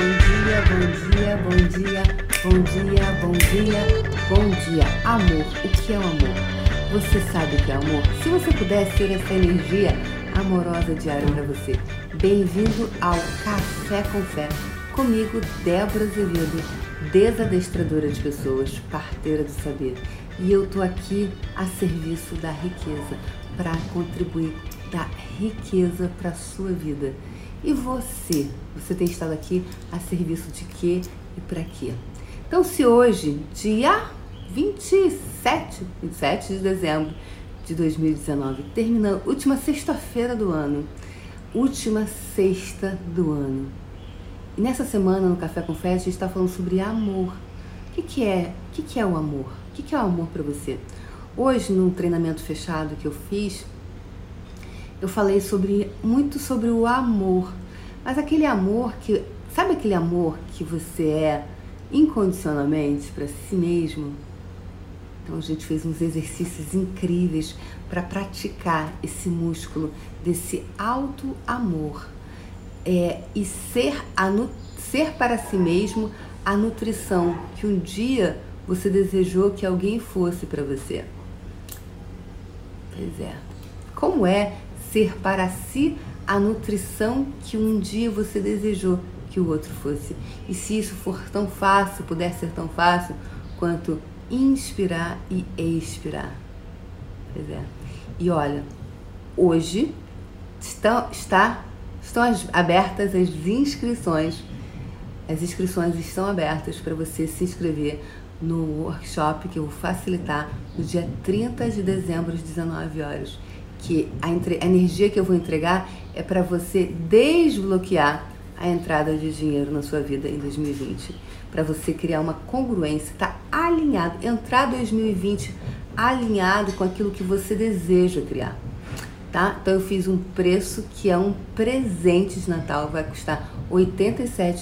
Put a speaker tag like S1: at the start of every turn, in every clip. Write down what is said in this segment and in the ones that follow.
S1: bom dia, bom dia, bom dia, bom dia, bom dia. Amor, o que é o amor? Você sabe o que é amor? Se você pudesse ter essa energia amorosa diária para você, bem-vindo ao Café com Fé. Comigo, Débora Azevedo, desadestradora de pessoas, parteira do saber. E eu tô aqui a serviço da riqueza, para contribuir da riqueza para sua vida. E você? Você tem estado aqui a serviço de quê e para quê? Então, se hoje, dia 27, 27 de dezembro de 2019, terminando, última sexta-feira do ano, última sexta do ano. E nessa semana, no Café com Fé, a gente está falando sobre amor. O que, que é? O que, que é o amor? O que, que é o amor para você? Hoje, num treinamento fechado que eu fiz, eu falei sobre muito sobre o amor, mas aquele amor que sabe aquele amor que você é incondicionalmente para si mesmo. Então a gente fez uns exercícios incríveis para praticar esse músculo desse alto amor é, e ser a, ser para si mesmo a nutrição que um dia você desejou que alguém fosse para você. Pois é. Como é ser para si a nutrição que um dia você desejou que o outro fosse. E se isso for tão fácil, puder ser tão fácil quanto inspirar e expirar. Pois é. E olha, hoje estão, está, estão abertas as inscrições. As inscrições estão abertas para você se inscrever no workshop que eu vou facilitar no dia 30 de dezembro às 19 horas que a, a energia que eu vou entregar é para você desbloquear a entrada de dinheiro na sua vida em 2020, para você criar uma congruência, tá alinhado, entrar 2020 alinhado com aquilo que você deseja criar. Tá? Então eu fiz um preço que é um presente de Natal, vai custar R$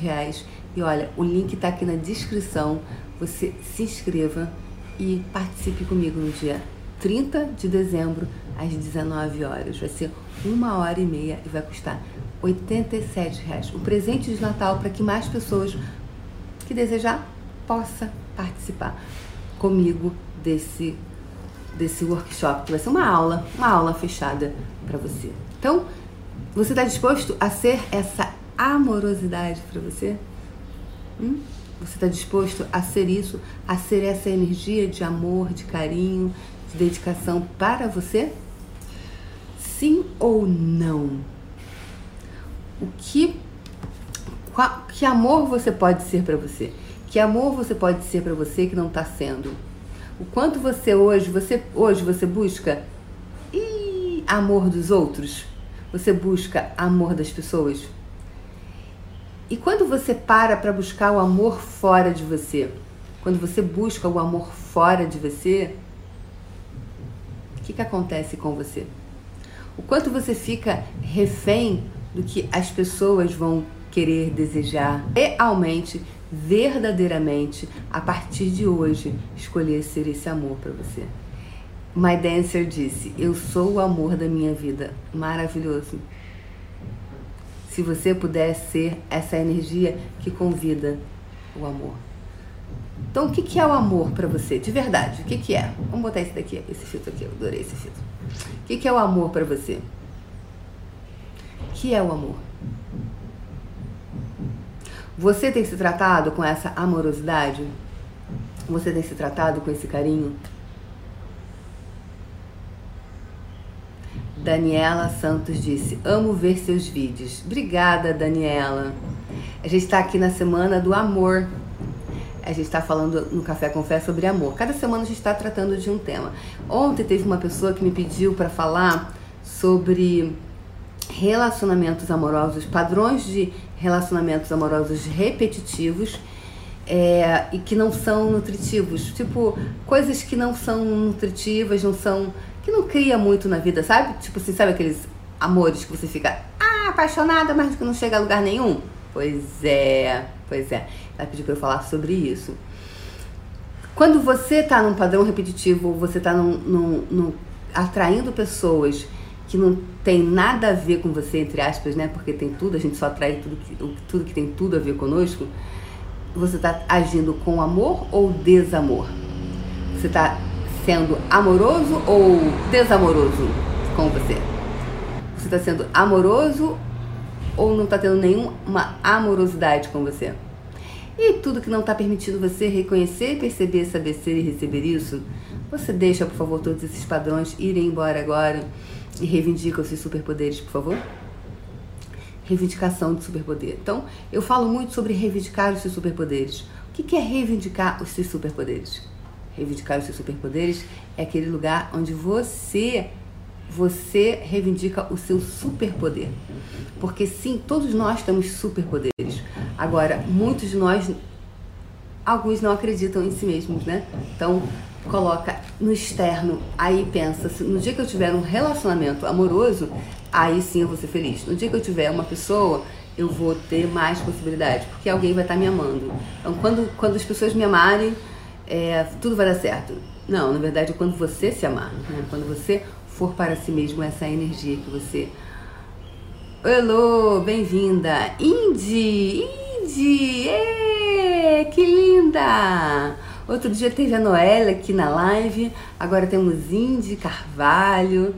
S1: reais e olha, o link está aqui na descrição. Você se inscreva e participe comigo no dia 30 de dezembro às 19 horas. Vai ser uma hora e meia e vai custar R$ reais. Um presente de Natal para que mais pessoas que desejar possa participar comigo desse desse workshop, que vai ser uma aula, uma aula fechada para você. Então, você está disposto a ser essa amorosidade para você? Hum? Você está disposto a ser isso, a ser essa energia de amor, de carinho, de dedicação para você? Sim ou não? O que qual, que amor você pode ser para você? Que amor você pode ser para você que não está sendo? O quanto você hoje, você hoje você busca e amor dos outros? Você busca amor das pessoas? E quando você para para buscar o amor fora de você, quando você busca o amor fora de você, o que, que acontece com você? O quanto você fica refém do que as pessoas vão querer desejar realmente, verdadeiramente, a partir de hoje, escolher ser esse amor para você. My Dancer disse: Eu sou o amor da minha vida. Maravilhoso. Se você puder ser essa energia que convida o amor. Então, o que, que é o amor para você? De verdade, o que, que é? Vamos botar esse daqui, esse filtro aqui, eu adorei esse filtro. O que, que é o amor para você? O que é o amor? Você tem se tratado com essa amorosidade? Você tem se tratado com esse carinho? Daniela Santos disse: Amo ver seus vídeos. Obrigada, Daniela. A gente está aqui na semana do amor a gente está falando no Café com Fé sobre amor. Cada semana a gente está tratando de um tema. Ontem teve uma pessoa que me pediu para falar sobre relacionamentos amorosos, padrões de relacionamentos amorosos repetitivos é, e que não são nutritivos. Tipo, coisas que não são nutritivas, não são. que não cria muito na vida, sabe? Tipo assim, sabe aqueles amores que você fica ah, apaixonada, mas que não chega a lugar nenhum? Pois é, pois é. Ela pediu para eu falar sobre isso. Quando você está num padrão repetitivo, você está num, num, num, atraindo pessoas que não tem nada a ver com você, entre aspas, né? Porque tem tudo, a gente só atrai tudo que, tudo que tem tudo a ver conosco. Você está agindo com amor ou desamor? Você está sendo amoroso ou desamoroso com você? Você está sendo amoroso ou não está tendo nenhuma amorosidade com você? E tudo que não está permitindo você reconhecer, perceber, saber ser e receber isso, você deixa, por favor, todos esses padrões irem embora agora e reivindica os seus superpoderes, por favor? Reivindicação de superpoder. Então, eu falo muito sobre reivindicar os seus superpoderes. O que é reivindicar os seus superpoderes? Reivindicar os seus superpoderes é aquele lugar onde você você reivindica o seu superpoder. Porque sim, todos nós temos superpoderes. Agora, muitos de nós alguns não acreditam em si mesmos, né? Então, coloca no externo, aí pensa, no dia que eu tiver um relacionamento amoroso, aí sim eu vou ser feliz. No dia que eu tiver uma pessoa, eu vou ter mais possibilidades, porque alguém vai estar me amando. Então, quando, quando as pessoas me amarem, é, tudo vai dar certo. Não, na verdade, quando você se amar, né? quando você for para si mesmo essa energia que você. Hello, bem-vinda! Indy! Indy! que linda! Outro dia teve a Noelle aqui na live, agora temos Indy Carvalho,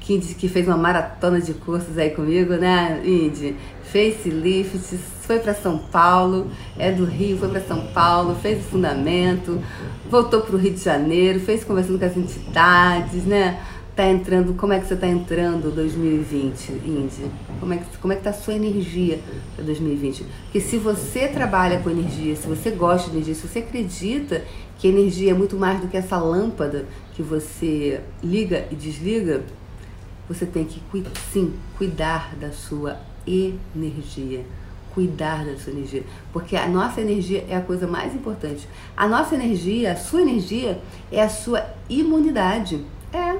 S1: que, que fez uma maratona de cursos aí comigo, né, Indy? Facelift, foi para São Paulo, é do Rio, foi para São Paulo, fez o fundamento, voltou para o Rio de Janeiro, fez conversando com as entidades, né? Tá entrando, como é que você está entrando 2020, Indy? Como é que como é que tá a sua energia para 2020? Porque se você trabalha com energia, se você gosta de energia, se você acredita que energia é muito mais do que essa lâmpada que você liga e desliga, você tem que sim cuidar da sua energia cuidar da sua energia, porque a nossa energia é a coisa mais importante. A nossa energia, a sua energia é a sua imunidade. É,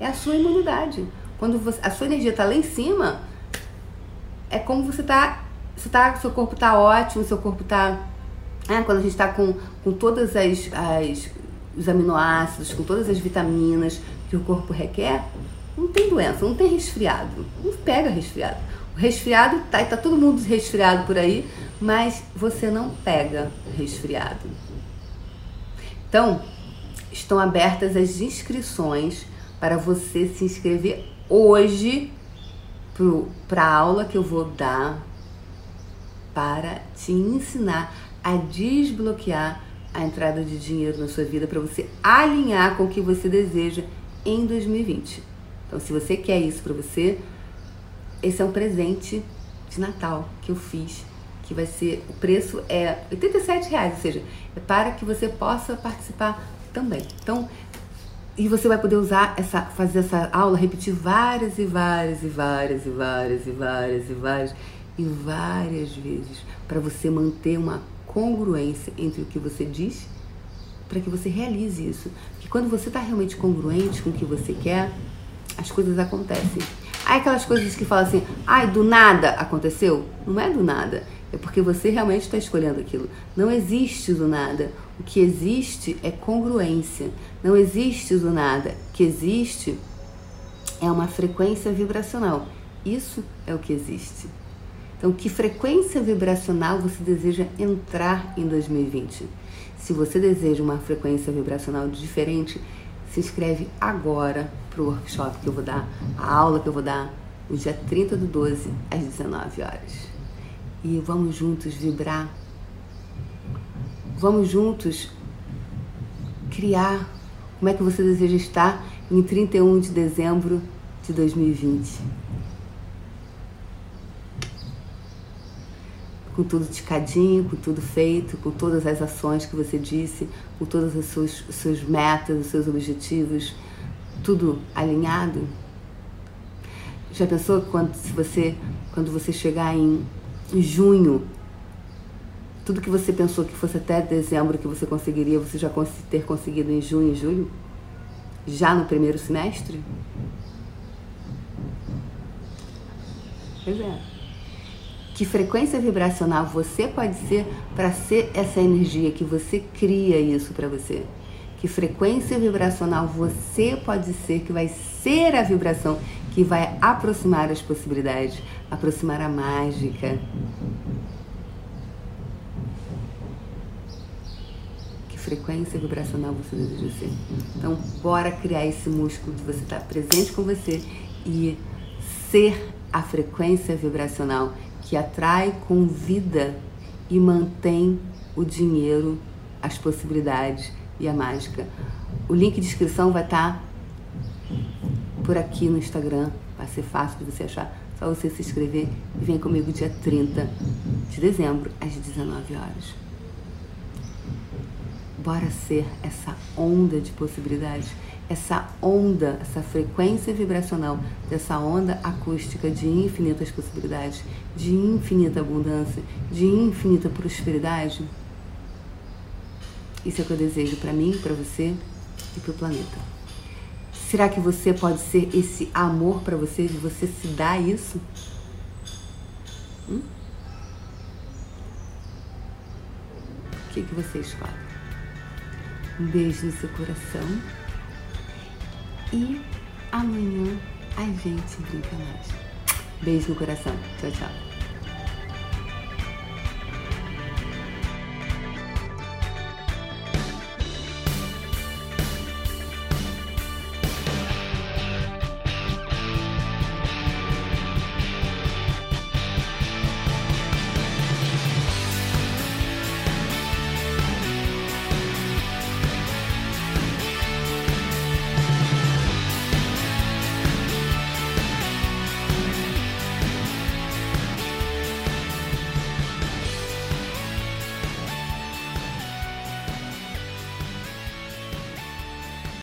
S1: é a sua imunidade. Quando você, a sua energia está lá em cima, é como você está. Você tá, seu corpo está ótimo, seu corpo está. É, quando a gente está com, com todas as, as os aminoácidos, com todas as vitaminas que o corpo requer, não tem doença, não tem resfriado, não pega resfriado. O resfriado tá, tá todo mundo resfriado por aí, mas você não pega resfriado. Então, estão abertas as inscrições para você se inscrever hoje para a aula que eu vou dar para te ensinar a desbloquear a entrada de dinheiro na sua vida para você alinhar com o que você deseja em 2020. Então, se você quer isso para você, esse é um presente de Natal que eu fiz, que vai ser o preço é 87 reais, ou seja, é para que você possa participar também. Então, e você vai poder usar essa, fazer essa aula, repetir várias e várias e várias e várias e várias e várias e várias vezes para você manter uma congruência entre o que você diz para que você realize isso. Porque quando você está realmente congruente com o que você quer, as coisas acontecem. Aí aquelas coisas que falam assim, ai, do nada aconteceu. Não é do nada. É porque você realmente está escolhendo aquilo. Não existe do nada. O que existe é congruência. Não existe do nada. O que existe é uma frequência vibracional. Isso é o que existe. Então, que frequência vibracional você deseja entrar em 2020? Se você deseja uma frequência vibracional diferente, se inscreve agora para o workshop que eu vou dar, a aula que eu vou dar no dia 30 do 12 às 19 horas. E vamos juntos vibrar. Vamos juntos criar como é que você deseja estar em 31 de dezembro de 2020. Com tudo ticadinho, com tudo feito, com todas as ações que você disse, com todas as suas, suas metas, os seus objetivos, tudo alinhado. Já pensou quando se você quando você chegar em junho tudo que você pensou que fosse até dezembro que você conseguiria, você já ter conseguido em junho e julho? Já no primeiro semestre? Pois é. Que frequência vibracional você pode ser para ser essa energia que você cria isso para você? Que frequência vibracional você pode ser que vai ser a vibração que que vai aproximar as possibilidades, aproximar a mágica. Que frequência vibracional você deseja ser? Então, bora criar esse músculo de você estar presente com você e ser a frequência vibracional que atrai com vida e mantém o dinheiro, as possibilidades e a mágica. O link de inscrição vai estar por aqui no Instagram, vai ser fácil de você achar. Só você se inscrever e vem comigo dia 30 de dezembro, às 19 horas. Bora ser essa onda de possibilidades, essa onda, essa frequência vibracional dessa onda acústica de infinitas possibilidades, de infinita abundância, de infinita prosperidade. Isso é o que eu desejo para mim, para você e para o planeta. Será que você pode ser esse amor para você, de você se dar isso? Hum? O que, que você escolhe? Um beijo no seu coração e amanhã a gente brinca mais. Beijo no coração. Tchau, tchau.